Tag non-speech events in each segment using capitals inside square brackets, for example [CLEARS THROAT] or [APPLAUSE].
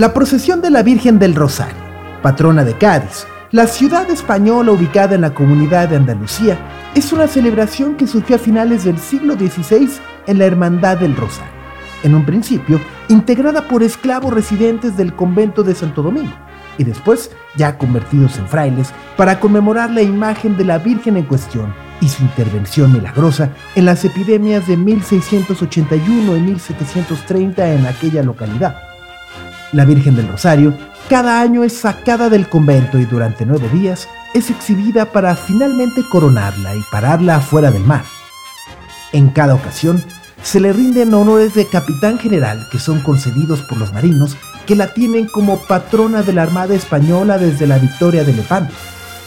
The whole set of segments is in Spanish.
La procesión de la Virgen del Rosario, patrona de Cádiz, la ciudad española ubicada en la comunidad de Andalucía, es una celebración que surgió a finales del siglo XVI en la Hermandad del Rosario, en un principio integrada por esclavos residentes del convento de Santo Domingo y después ya convertidos en frailes para conmemorar la imagen de la Virgen en cuestión y su intervención milagrosa en las epidemias de 1681 y 1730 en aquella localidad. La Virgen del Rosario cada año es sacada del convento y durante nueve días es exhibida para finalmente coronarla y pararla afuera del mar. En cada ocasión se le rinden honores de capitán general que son concedidos por los marinos que la tienen como patrona de la Armada Española desde la victoria de Lepanto.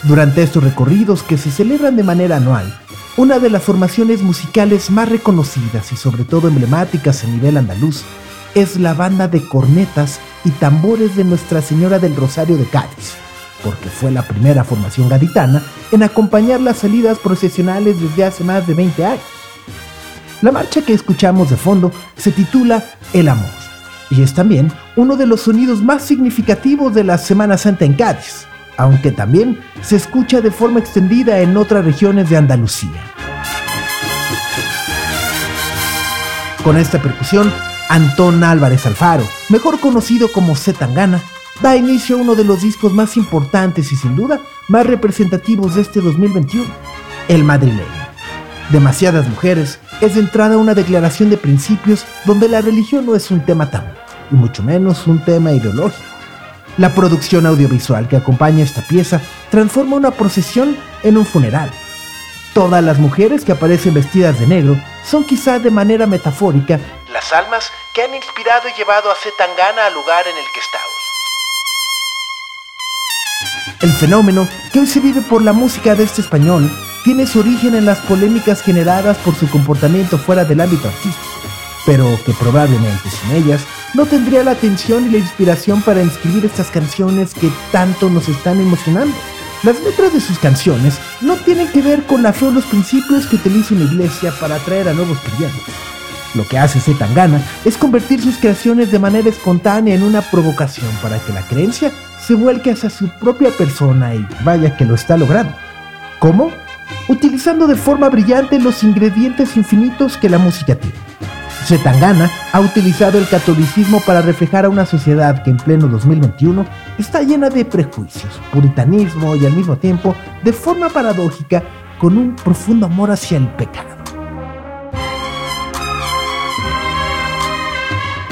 Durante estos recorridos que se celebran de manera anual, una de las formaciones musicales más reconocidas y sobre todo emblemáticas a nivel andaluz es la banda de cornetas y tambores de Nuestra Señora del Rosario de Cádiz, porque fue la primera formación gaditana en acompañar las salidas procesionales desde hace más de 20 años. La marcha que escuchamos de fondo se titula El Amor y es también uno de los sonidos más significativos de la Semana Santa en Cádiz, aunque también se escucha de forma extendida en otras regiones de Andalucía. Con esta percusión Antón Álvarez Alfaro, mejor conocido como Zetangana, da inicio a uno de los discos más importantes y sin duda más representativos de este 2021, El Madrileño. Demasiadas mujeres es de entrada una declaración de principios donde la religión no es un tema tabú, y mucho menos un tema ideológico. La producción audiovisual que acompaña esta pieza transforma una procesión en un funeral. Todas las mujeres que aparecen vestidas de negro son quizá de manera metafórica las almas que han inspirado y llevado a Zetangana al lugar en el que está hoy. El fenómeno que hoy se vive por la música de este español tiene su origen en las polémicas generadas por su comportamiento fuera del ámbito artístico, pero que probablemente sin ellas no tendría la atención y la inspiración para escribir estas canciones que tanto nos están emocionando. Las letras de sus canciones no tienen que ver con la fe los principios que utiliza una iglesia para atraer a nuevos creyentes. Lo que hace Zetangana es convertir sus creaciones de manera espontánea en una provocación para que la creencia se vuelque hacia su propia persona y vaya que lo está logrando. ¿Cómo? Utilizando de forma brillante los ingredientes infinitos que la música tiene. Zetangana ha utilizado el catolicismo para reflejar a una sociedad que en pleno 2021 está llena de prejuicios, puritanismo y al mismo tiempo, de forma paradójica, con un profundo amor hacia el pecado.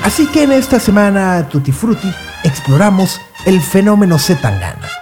Así que en esta semana Tutti Frutti exploramos el fenómeno Zetangana.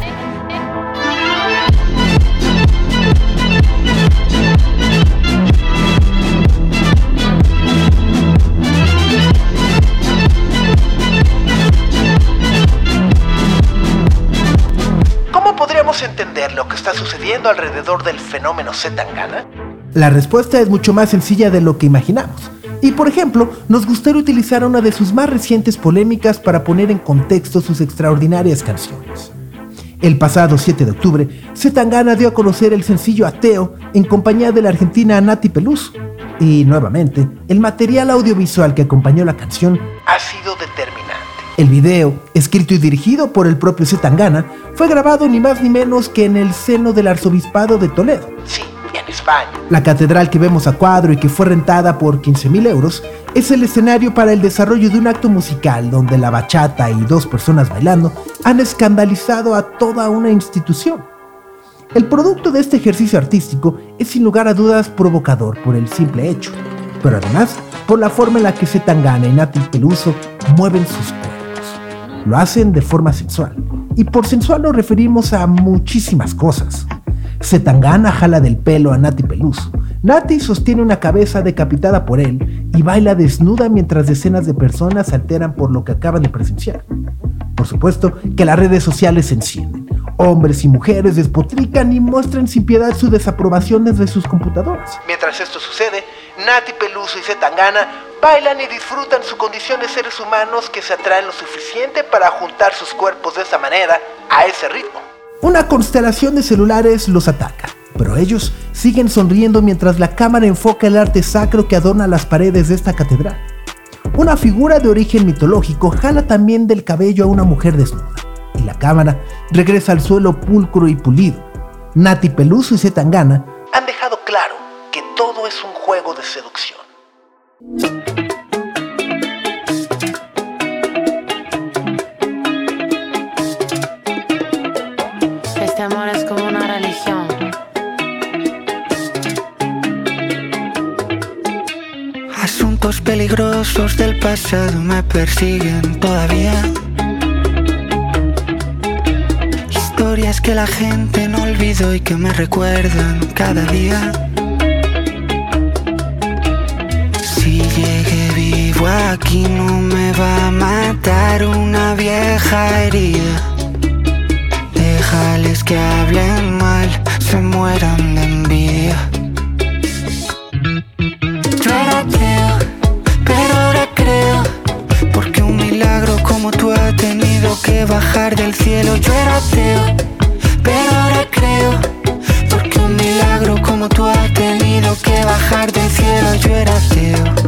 ¿Cómo podríamos entender lo que está sucediendo alrededor del fenómeno Zetangana? La respuesta es mucho más sencilla de lo que imaginamos. Y por ejemplo, nos gustaría utilizar una de sus más recientes polémicas para poner en contexto sus extraordinarias canciones. El pasado 7 de octubre, Zetangana dio a conocer el sencillo Ateo en compañía de la argentina Nati Peluso. Y nuevamente, el material audiovisual que acompañó la canción ha sido. El video, escrito y dirigido por el propio Zetangana, fue grabado ni más ni menos que en el seno del arzobispado de Toledo. Sí, en España. La catedral que vemos a cuadro y que fue rentada por 15 mil euros es el escenario para el desarrollo de un acto musical donde la bachata y dos personas bailando han escandalizado a toda una institución. El producto de este ejercicio artístico es sin lugar a dudas provocador por el simple hecho, pero además por la forma en la que Zetangana y Nati Peluso mueven sus. Lo hacen de forma sensual, y por sensual nos referimos a muchísimas cosas. Zetangana jala del pelo a Nati Peluso. Nati sostiene una cabeza decapitada por él y baila desnuda mientras decenas de personas se alteran por lo que acaban de presenciar. Por supuesto que las redes sociales se encienden. Hombres y mujeres despotrican y muestran sin piedad su desaprobación desde sus computadoras. Mientras esto sucede, Nati Peluso y Zetangana bailan y disfrutan su condición de seres humanos que se atraen lo suficiente para juntar sus cuerpos de esa manera, a ese ritmo. Una constelación de celulares los ataca, pero ellos siguen sonriendo mientras la cámara enfoca el arte sacro que adorna las paredes de esta catedral. Una figura de origen mitológico jala también del cabello a una mujer desnuda, y la cámara regresa al suelo pulcro y pulido. Nati Peluso y Zetangana han dejado claro que todo es un juego de seducción. Este amor es como una religión. Asuntos peligrosos del pasado me persiguen todavía. Historias que la gente no olvidó y que me recuerdan cada día. Aquí no me va a matar una vieja herida. Déjales que hablen mal, se mueran de envidia. Yo era ateo, pero ahora creo. Porque un milagro como tú ha tenido que bajar del cielo. Yo era ateo, pero ahora creo. Porque un milagro como tú ha tenido que bajar del cielo. Yo era ateo,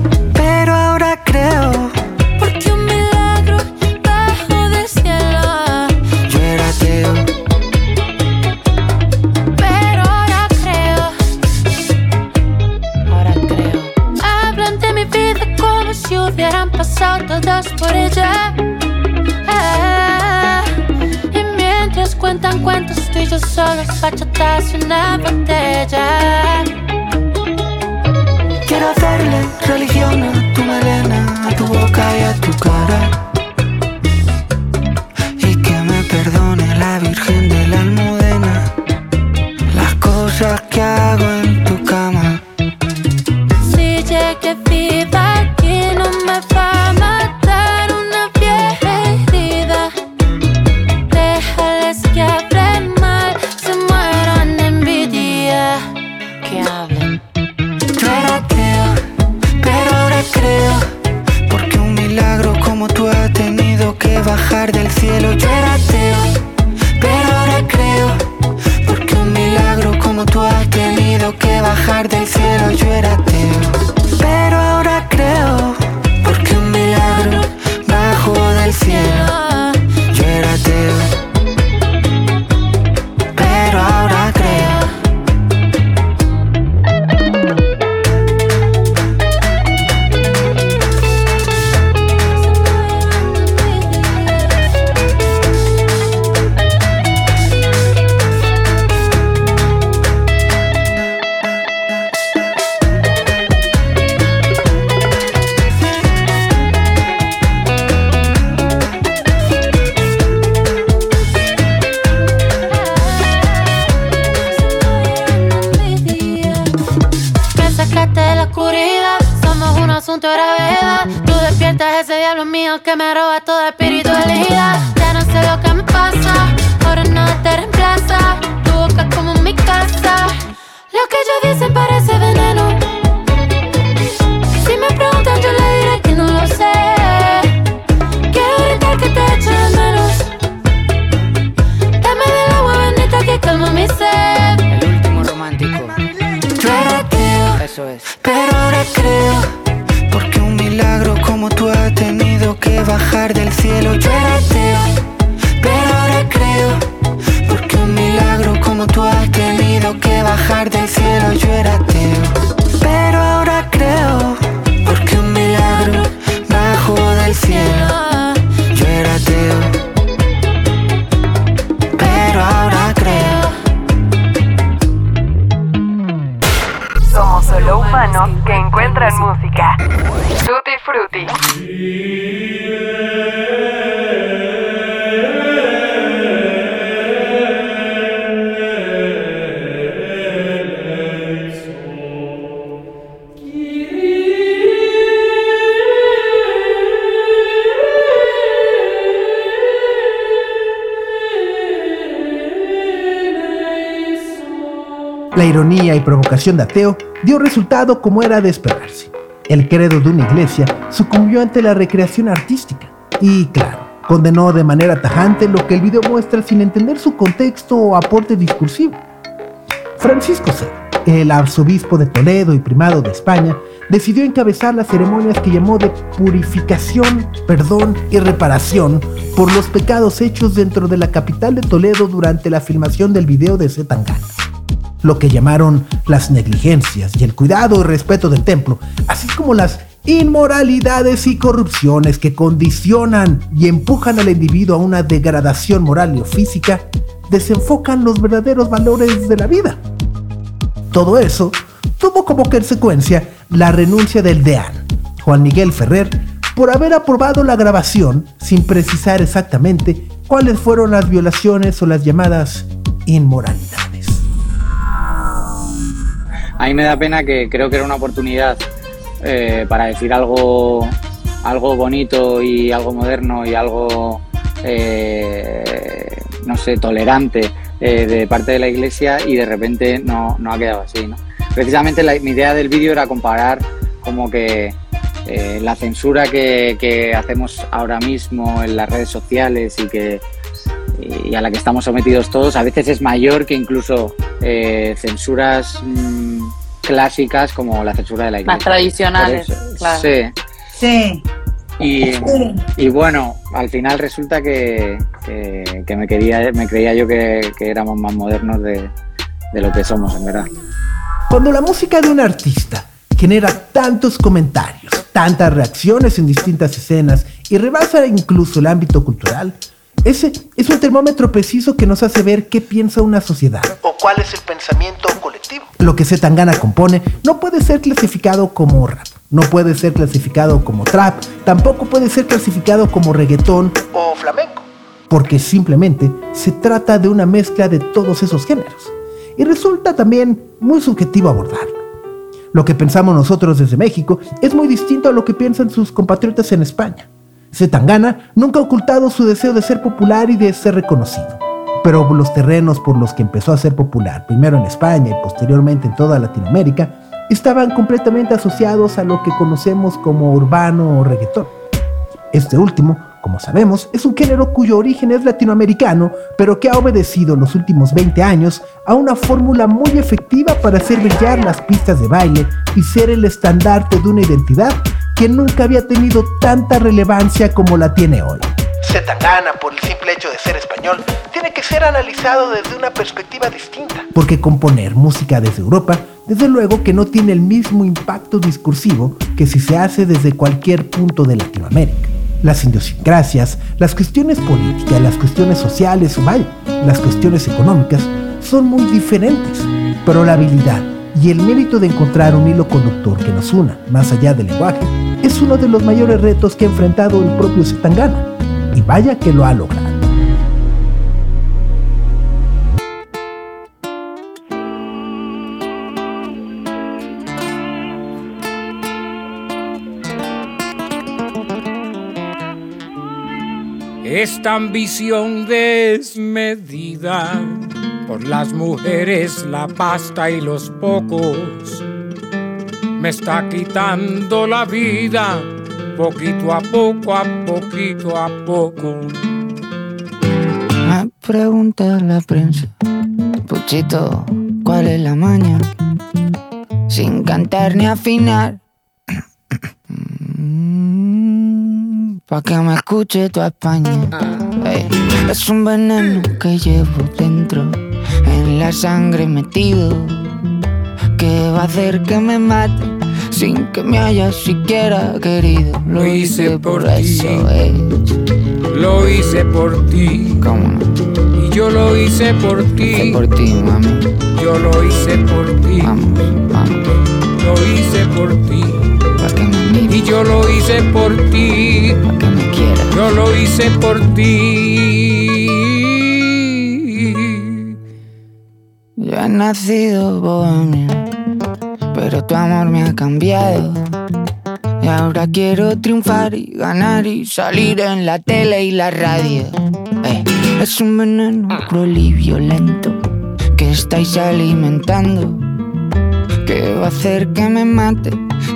de Ateo dio resultado como era de esperarse. El credo de una iglesia sucumbió ante la recreación artística y, claro, condenó de manera tajante lo que el video muestra sin entender su contexto o aporte discursivo. Francisco C., el arzobispo de Toledo y primado de España, decidió encabezar las ceremonias que llamó de purificación, perdón y reparación por los pecados hechos dentro de la capital de Toledo durante la filmación del video de Zetangana lo que llamaron las negligencias y el cuidado y respeto del templo, así como las inmoralidades y corrupciones que condicionan y empujan al individuo a una degradación moral y física, desenfocan los verdaderos valores de la vida. Todo eso tuvo como consecuencia la renuncia del deán, Juan Miguel Ferrer, por haber aprobado la grabación sin precisar exactamente cuáles fueron las violaciones o las llamadas inmoralidades. A mí me da pena que creo que era una oportunidad eh, para decir algo, algo bonito y algo moderno y algo, eh, no sé, tolerante eh, de parte de la iglesia y de repente no, no ha quedado así. ¿no? Precisamente la, mi idea del vídeo era comparar como que la censura que, hacemos ahora mismo en las redes sociales y que y a la que estamos sometidos todos a veces es mayor que incluso censuras mm, clásicas como la censura de la iglesia. Más tradicionales, claro. Sí. Sí. Y, y bueno, al final resulta que, que- que me, quería, me creía yo que, que éramos más modernos de, de lo que somos, en verdad. Cuando la música de un artista genera tantos comentarios, tantas reacciones en distintas escenas y rebasa incluso el ámbito cultural, Ese es un termómetro preciso que nos hace ver qué piensa una sociedad o cuál es el pensamiento colectivo. Lo que Zetangana compone no puede ser clasificado como rap, no puede ser clasificado como trap, tampoco puede ser clasificado como reggaetón o flamenco, porque simplemente se trata de una mezcla de todos esos géneros. Y resulta también muy subjetivo abordarlo. Lo que pensamos nosotros desde México es muy distinto a lo que piensan sus compatriotas en España. Zetangana nunca ha ocultado su deseo de ser popular y de ser reconocido. Pero los terrenos por los que empezó a ser popular, primero en España y posteriormente en toda Latinoamérica, estaban completamente asociados a lo que conocemos como urbano o reggaetón. Este último, como sabemos, es un género cuyo origen es latinoamericano, pero que ha obedecido los últimos 20 años a una fórmula muy efectiva para hacer brillar las pistas de baile y ser el estandarte de una identidad que nunca había tenido tanta relevancia como la tiene hoy. Zetangana, por el simple hecho de ser español, tiene que ser analizado desde una perspectiva distinta. Porque componer música desde Europa, desde luego que no tiene el mismo impacto discursivo que si se hace desde cualquier punto de Latinoamérica. Las idiosincrasias, las cuestiones políticas, las cuestiones sociales, vaya, las cuestiones económicas, son muy diferentes, pero la habilidad y el mérito de encontrar un hilo conductor que nos una más allá del lenguaje es uno de los mayores retos que ha enfrentado el propio Zetangana. Y vaya que lo ha logrado. Esta ambición desmedida por las mujeres, la pasta y los pocos me está quitando la vida poquito a poco, a poquito a poco. Me pregunta la prensa, Puchito, ¿cuál es la maña? Sin cantar ni afinar. [CLEARS THROAT] Pa' que me escuche tu España. es un veneno que llevo dentro, en la sangre metido, que va a hacer que me mate sin que me hayas siquiera querido. Lo hice por eso Lo hice por ti. ¿Cómo Y yo lo hice por ti. por ti, mami. Yo lo hice por ti. Vamos, vamos. Lo hice por ti. Y yo lo hice por ti. Pa' que me quieras. Yo lo hice por ti. Yo he nacido bohemio pero tu amor me ha cambiado. Y ahora quiero triunfar y ganar y salir en la tele y la radio. Eh, es un veneno cruel y violento que estáis alimentando. Que va a hacer que me mate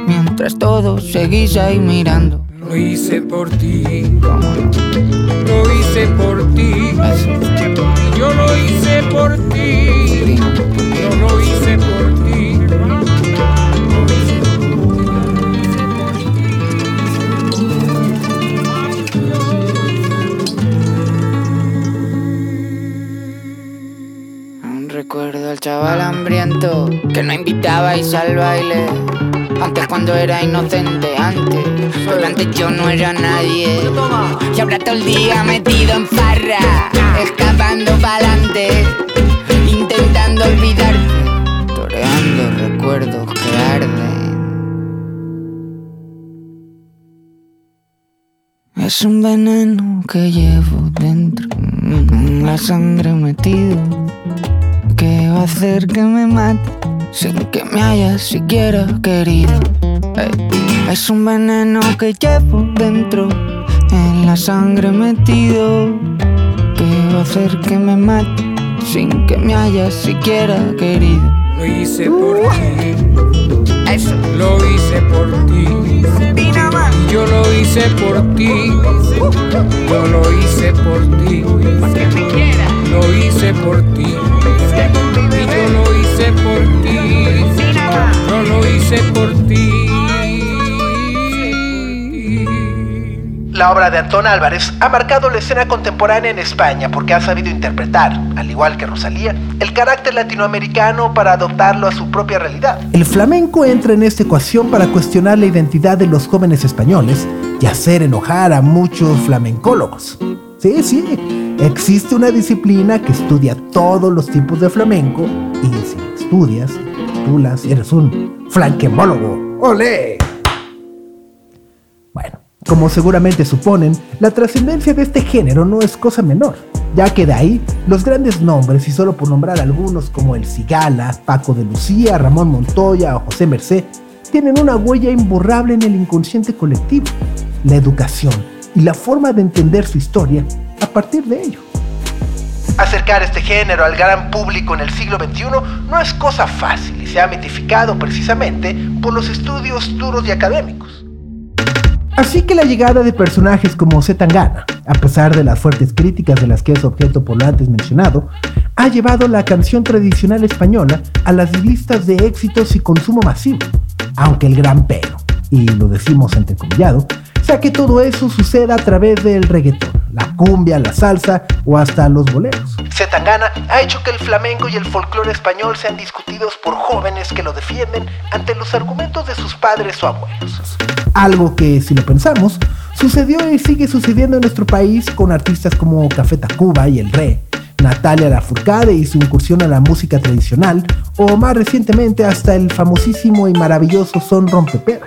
mientras todos seguís ahí mirando. Lo hice por ti, Lo hice por ti. Yo lo hice por ti. Yo lo hice por ti. recuerdo al chaval hambriento que no invitabais al baile. Antes cuando era inocente, antes, pero antes yo no era nadie. Y ahora todo el día metido en farra, escapando pa'lante, intentando olvidarte, toreando recuerdos que arden. Es un veneno que llevo dentro, la sangre metido que va a hacer que me mate sin que me hayas siquiera querido. es un veneno que llevo dentro, en la sangre metido, que va a hacer que me mate sin que me hayas siquiera querido. Lo hice por ti. Eso. Lo hice por ti. Yo lo hice por ti. Yo lo hice por ti. Lo hice por ti. Por lo hice por ti. La obra de Antón Álvarez ha marcado la escena contemporánea en España porque ha sabido interpretar, al igual que Rosalía, el carácter latinoamericano para adoptarlo a su propia realidad. El flamenco entra en esta ecuación para cuestionar la identidad de los jóvenes españoles y hacer enojar a muchos flamencólogos. Sí, sí, Existe una disciplina que estudia todos los tipos de flamenco y si estudias, tú las eres un flanquemólogo. ¡Olé! Bueno, como seguramente suponen, la trascendencia de este género no es cosa menor, ya que de ahí los grandes nombres, y solo por nombrar algunos como el Cigala, Paco de Lucía, Ramón Montoya o José Mercé, tienen una huella imborrable en el inconsciente colectivo, la educación y la forma de entender su historia a partir de ello. Acercar este género al gran público en el siglo XXI no es cosa fácil y se ha mitificado precisamente por los estudios duros y académicos. Así que la llegada de personajes como Zetangana, a pesar de las fuertes críticas de las que es objeto por lo antes mencionado, ha llevado la canción tradicional española a las listas de éxitos y consumo masivo, aunque el gran pero, y lo decimos entrecomillado, sea que todo eso suceda a través del reggaetón, la cumbia, la salsa o hasta los boleros. Zetangana ha hecho que el flamenco y el folclore español sean discutidos por jóvenes que lo defienden ante los argumentos de sus padres o abuelos. Algo que, si lo pensamos, sucedió y sigue sucediendo en nuestro país con artistas como Café Tacuba y El Re, Natalia Lafourcade y su incursión a la música tradicional, o más recientemente hasta el famosísimo y maravilloso son rompepera.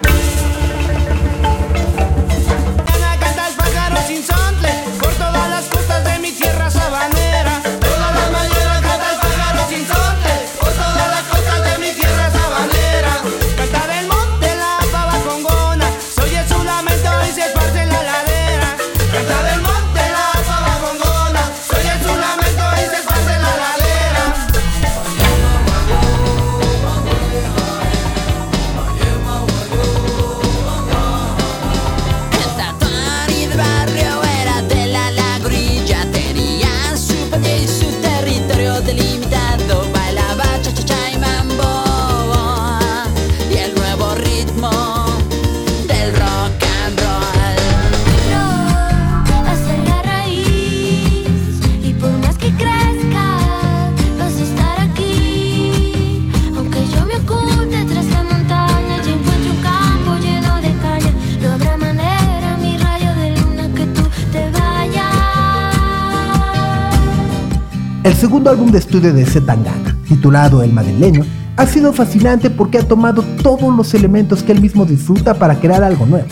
Segundo álbum de estudio de Zetangana, titulado El Madrileño, ha sido fascinante porque ha tomado todos los elementos que él mismo disfruta para crear algo nuevo.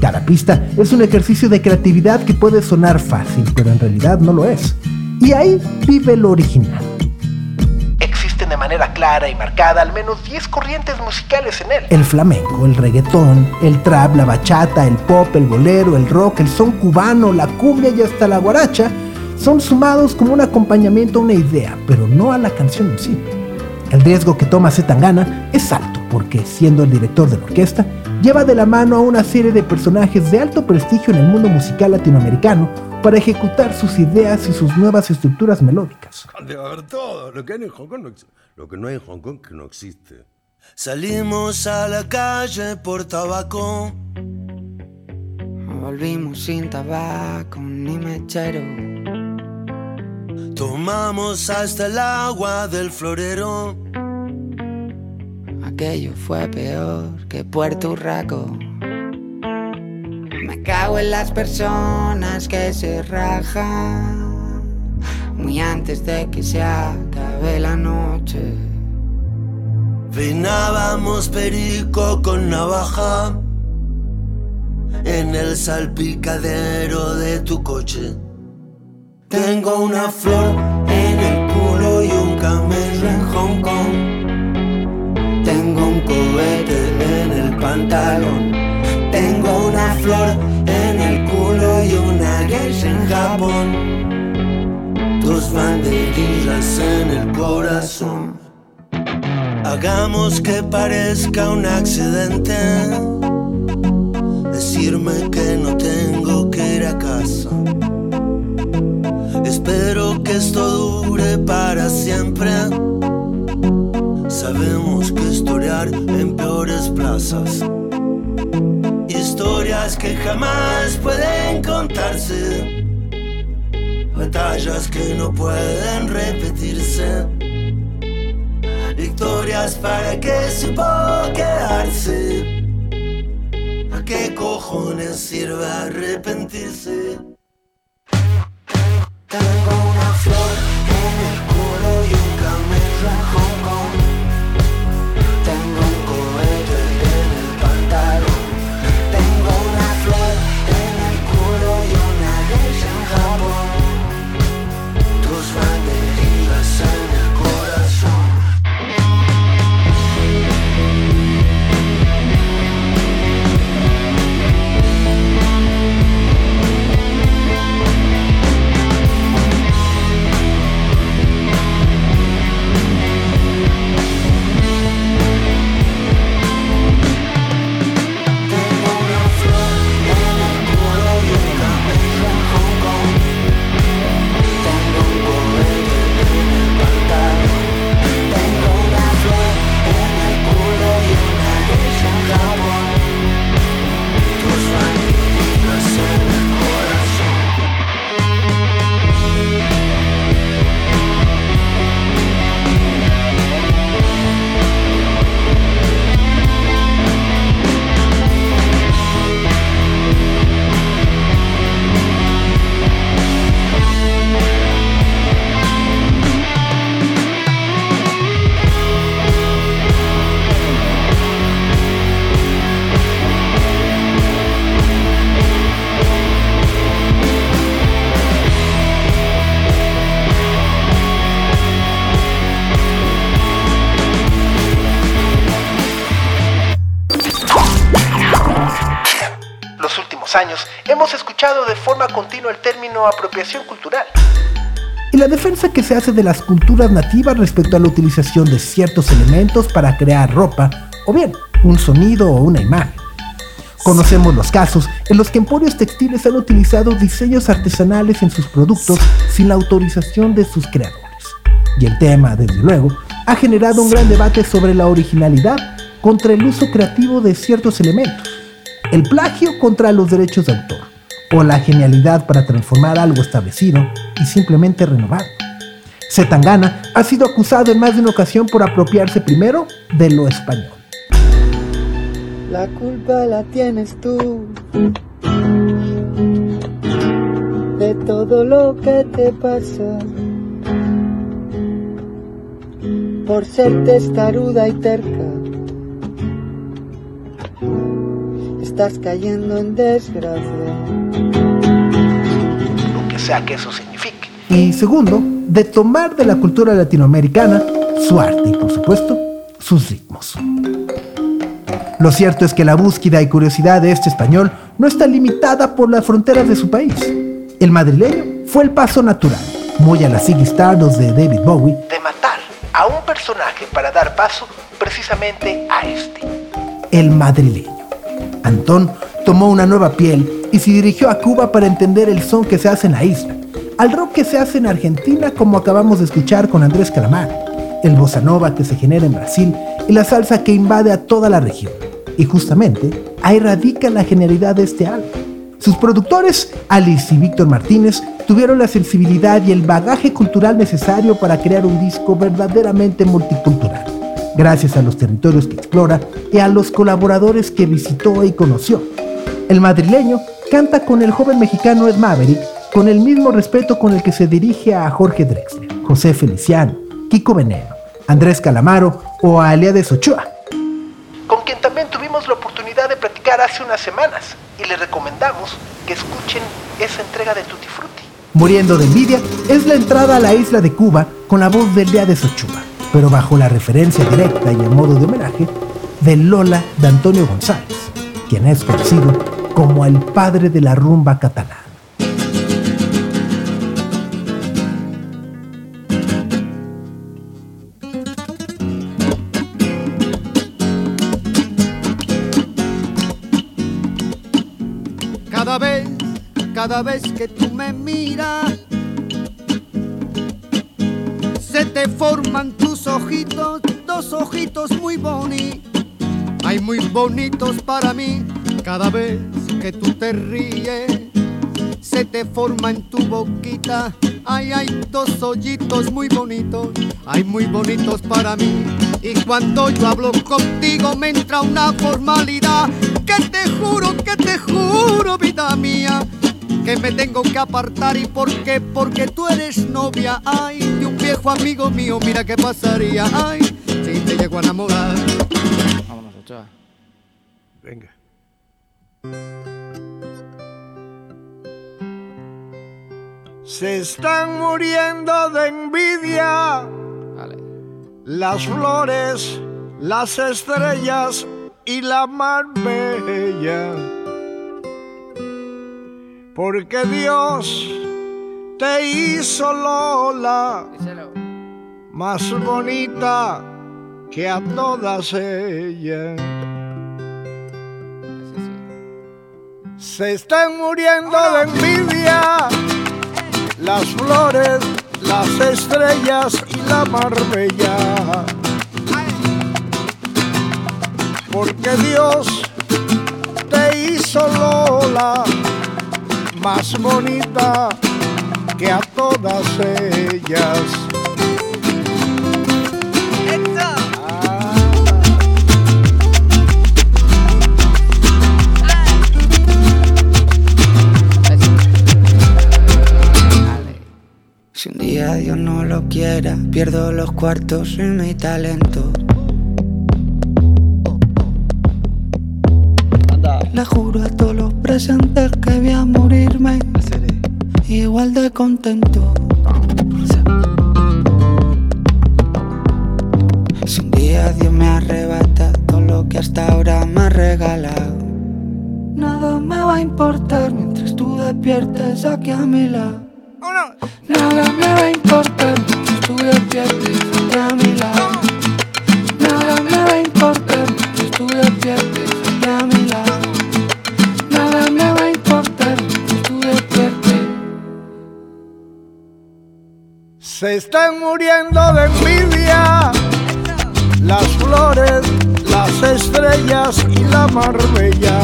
Cada pista es un ejercicio de creatividad que puede sonar fácil, pero en realidad no lo es. Y ahí vive lo original. Existen de manera clara y marcada al menos 10 corrientes musicales en él. El flamenco, el reggaetón, el trap, la bachata, el pop, el bolero, el rock, el son cubano, la cumbia y hasta la guaracha son sumados como un acompañamiento a una idea, pero no a la canción en sí. El riesgo que toma Zetangana es alto, porque siendo el director de la orquesta, lleva de la mano a una serie de personajes de alto prestigio en el mundo musical latinoamericano para ejecutar sus ideas y sus nuevas estructuras melódicas. Debe haber todo. Lo que, hay en Hong Kong no, lo que no hay en Hong Kong que no existe. Salimos a la calle por tabaco. Volvimos sin tabaco ni mechero. Tomamos hasta el agua del florero. Aquello fue peor que Puerto Rico. Me cago en las personas que se rajan muy antes de que se acabe la noche. Finábamos perico con navaja en el salpicadero de tu coche. Tengo una flor en el culo y un camello en Hong Kong. Tengo un cohete en el pantalón. Tengo una flor en el culo y una geisha en Japón. Dos banderillas en el corazón. Hagamos que parezca un accidente. Decirme que no tengo que ir a casa Espero que esto dure para siempre. Sabemos que historiar en peores plazas. Historias que jamás pueden contarse. Batallas que no pueden repetirse. Victorias para que supo quedarse. ¿A qué cojones sirve arrepentirse? Tengo una flor en el culo y un camello. Hemos escuchado de forma continua el término apropiación cultural. Y la defensa que se hace de las culturas nativas respecto a la utilización de ciertos elementos para crear ropa, o bien un sonido o una imagen. Conocemos los casos en los que emporios textiles han utilizado diseños artesanales en sus productos sin la autorización de sus creadores. Y el tema, desde luego, ha generado un gran debate sobre la originalidad contra el uso creativo de ciertos elementos el plagio contra los derechos de autor, o la genialidad para transformar algo establecido y simplemente renovar. Zetangana ha sido acusado en más de una ocasión por apropiarse primero de lo español. La culpa la tienes tú de todo lo que te pasa por ser testaruda y terca estás cayendo en desgracia. Lo que sea que eso signifique. Y segundo, de tomar de la cultura latinoamericana su arte y, por supuesto, sus ritmos. Lo cierto es que la búsqueda y curiosidad de este español no está limitada por las fronteras de su país. El madrileño fue el paso natural, muy a la Ziggy Stardust de David Bowie, de matar a un personaje para dar paso precisamente a este, el madrileño. Antón tomó una nueva piel y se dirigió a Cuba para entender el son que se hace en la isla, al rock que se hace en Argentina como acabamos de escuchar con Andrés Calamar, el bossa nova que se genera en Brasil y la salsa que invade a toda la región. Y justamente ahí radica la genialidad de este álbum. Sus productores, Alice y Víctor Martínez, tuvieron la sensibilidad y el bagaje cultural necesario para crear un disco verdaderamente multicultural gracias a los territorios que explora y a los colaboradores que visitó y conoció. El madrileño canta con el joven mexicano Ed Maverick con el mismo respeto con el que se dirige a Jorge Drexler, José Feliciano, Kiko Veneno, Andrés Calamaro o a Aliades Ochoa, con quien también tuvimos la oportunidad de platicar hace unas semanas y le recomendamos que escuchen esa entrega de Tutti Frutti. Muriendo de envidia es la entrada a la isla de Cuba con la voz de Aliades Ochoa pero bajo la referencia directa y a modo de homenaje de Lola de Antonio González, quien es conocido como el padre de la rumba catalana. Cada vez, cada vez que tú me miras, dos ojitos muy bonitos, ay muy bonitos para mí, cada vez que tú te ríes, se te forma en tu boquita, ay hay dos hoyitos muy bonitos, ay muy bonitos para mí, y cuando yo hablo contigo me entra una formalidad, que te juro, que te juro, vida mía, que me tengo que apartar y por qué, porque tú eres novia, ay, de un viejo amigo mío, mira qué pasaría, ay, si te llego a enamorar. Vámonos, Ochoa. Venga. Se están muriendo de envidia las flores, las estrellas y la mar bella. Porque Dios te hizo Lola más bonita que a todas ellas. Se están muriendo de envidia las flores, las estrellas y la marbella. Porque Dios te hizo Lola más bonita que a todas ellas. Si un día Dios no lo quiera, pierdo los cuartos y mi talento. Le juro a todos los presentes que voy a morirme igual de contento. Si un día Dios me arrebata todo lo que hasta ahora me ha regalado, nada me va a importar mientras tú despiertes aquí a mi lado. Nada me va a importar mientras tú despiertes aquí a mi lado. Se están muriendo de envidia las flores, las estrellas y la marbella.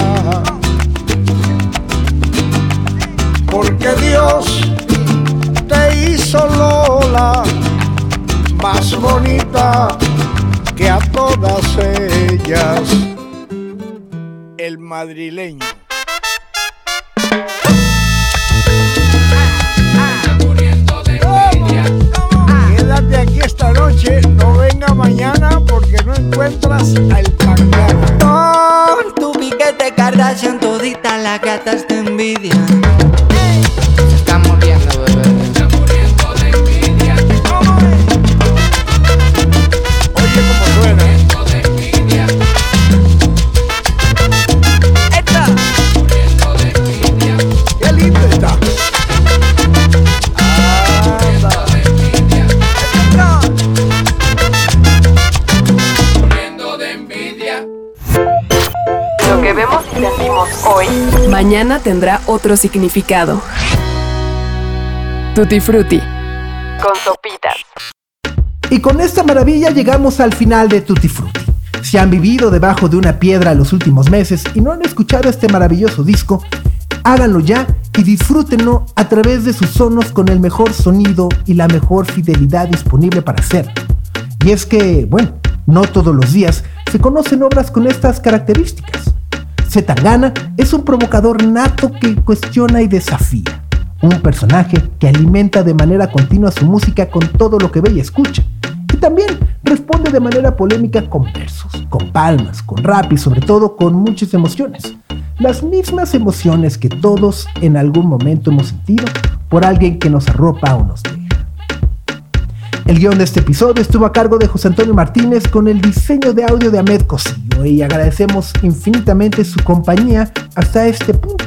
Porque Dios te hizo Lola más bonita que a todas ellas. El madrileño. Todita la gatas Mañana tendrá otro significado. Tutti Frutti. con sopitas. Y con esta maravilla llegamos al final de Tutti Frutti. Si han vivido debajo de una piedra los últimos meses y no han escuchado este maravilloso disco, háganlo ya y disfrútenlo a través de sus sonos con el mejor sonido y la mejor fidelidad disponible para hacerlo. Y es que, bueno, no todos los días se conocen obras con estas características. Zetangana es un provocador nato que cuestiona y desafía. Un personaje que alimenta de manera continua su música con todo lo que ve y escucha. Y también responde de manera polémica con versos, con palmas, con rap y sobre todo con muchas emociones. Las mismas emociones que todos en algún momento hemos sentido por alguien que nos arropa o nos deja. El guion de este episodio estuvo a cargo de José Antonio Martínez con el diseño de audio de Ahmed Cosillo y agradecemos infinitamente su compañía hasta este punto.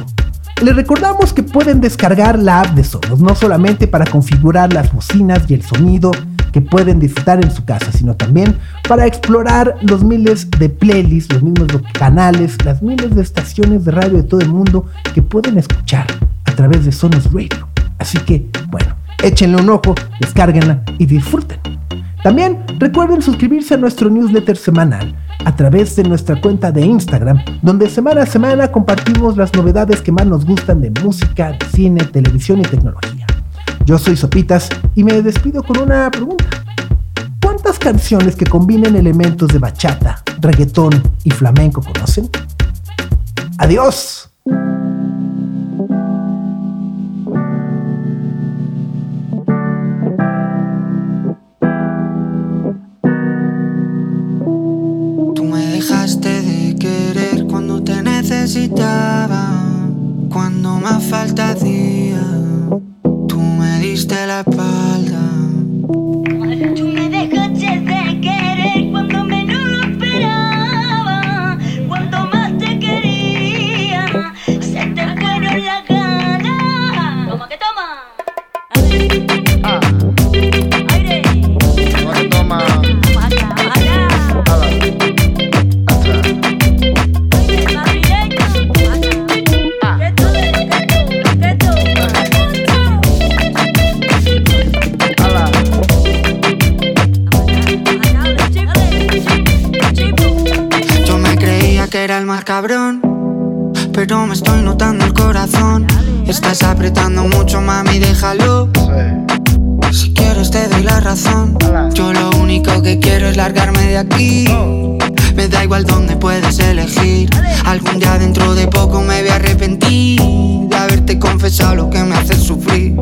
Les recordamos que pueden descargar la app de Sonos, no solamente para configurar las bocinas y el sonido que pueden disfrutar en su casa, sino también para explorar los miles de playlists, los mismos canales, las miles de estaciones de radio de todo el mundo que pueden escuchar a través de Sonos Radio. Así que, bueno, échenle un ojo, descárguenla y disfruten. También recuerden suscribirse a nuestro newsletter semanal a través de nuestra cuenta de Instagram, donde semana a semana compartimos las novedades que más nos gustan de música, cine, televisión y tecnología. Yo soy Sopitas y me despido con una pregunta. ¿Cuántas canciones que combinen elementos de bachata, reggaetón y flamenco conocen? Adiós. lo que me hace sufrir.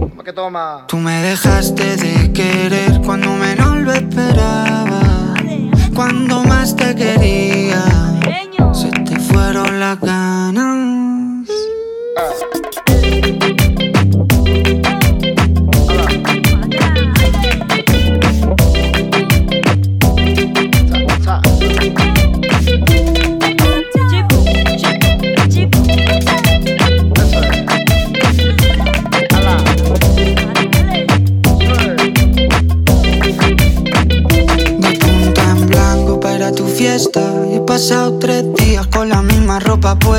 Tú me dejaste de querer cuando menos lo esperaba. Cuando más te quería, se te fueron las ganas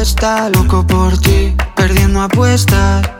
está loco por ti, perdiendo apuestas.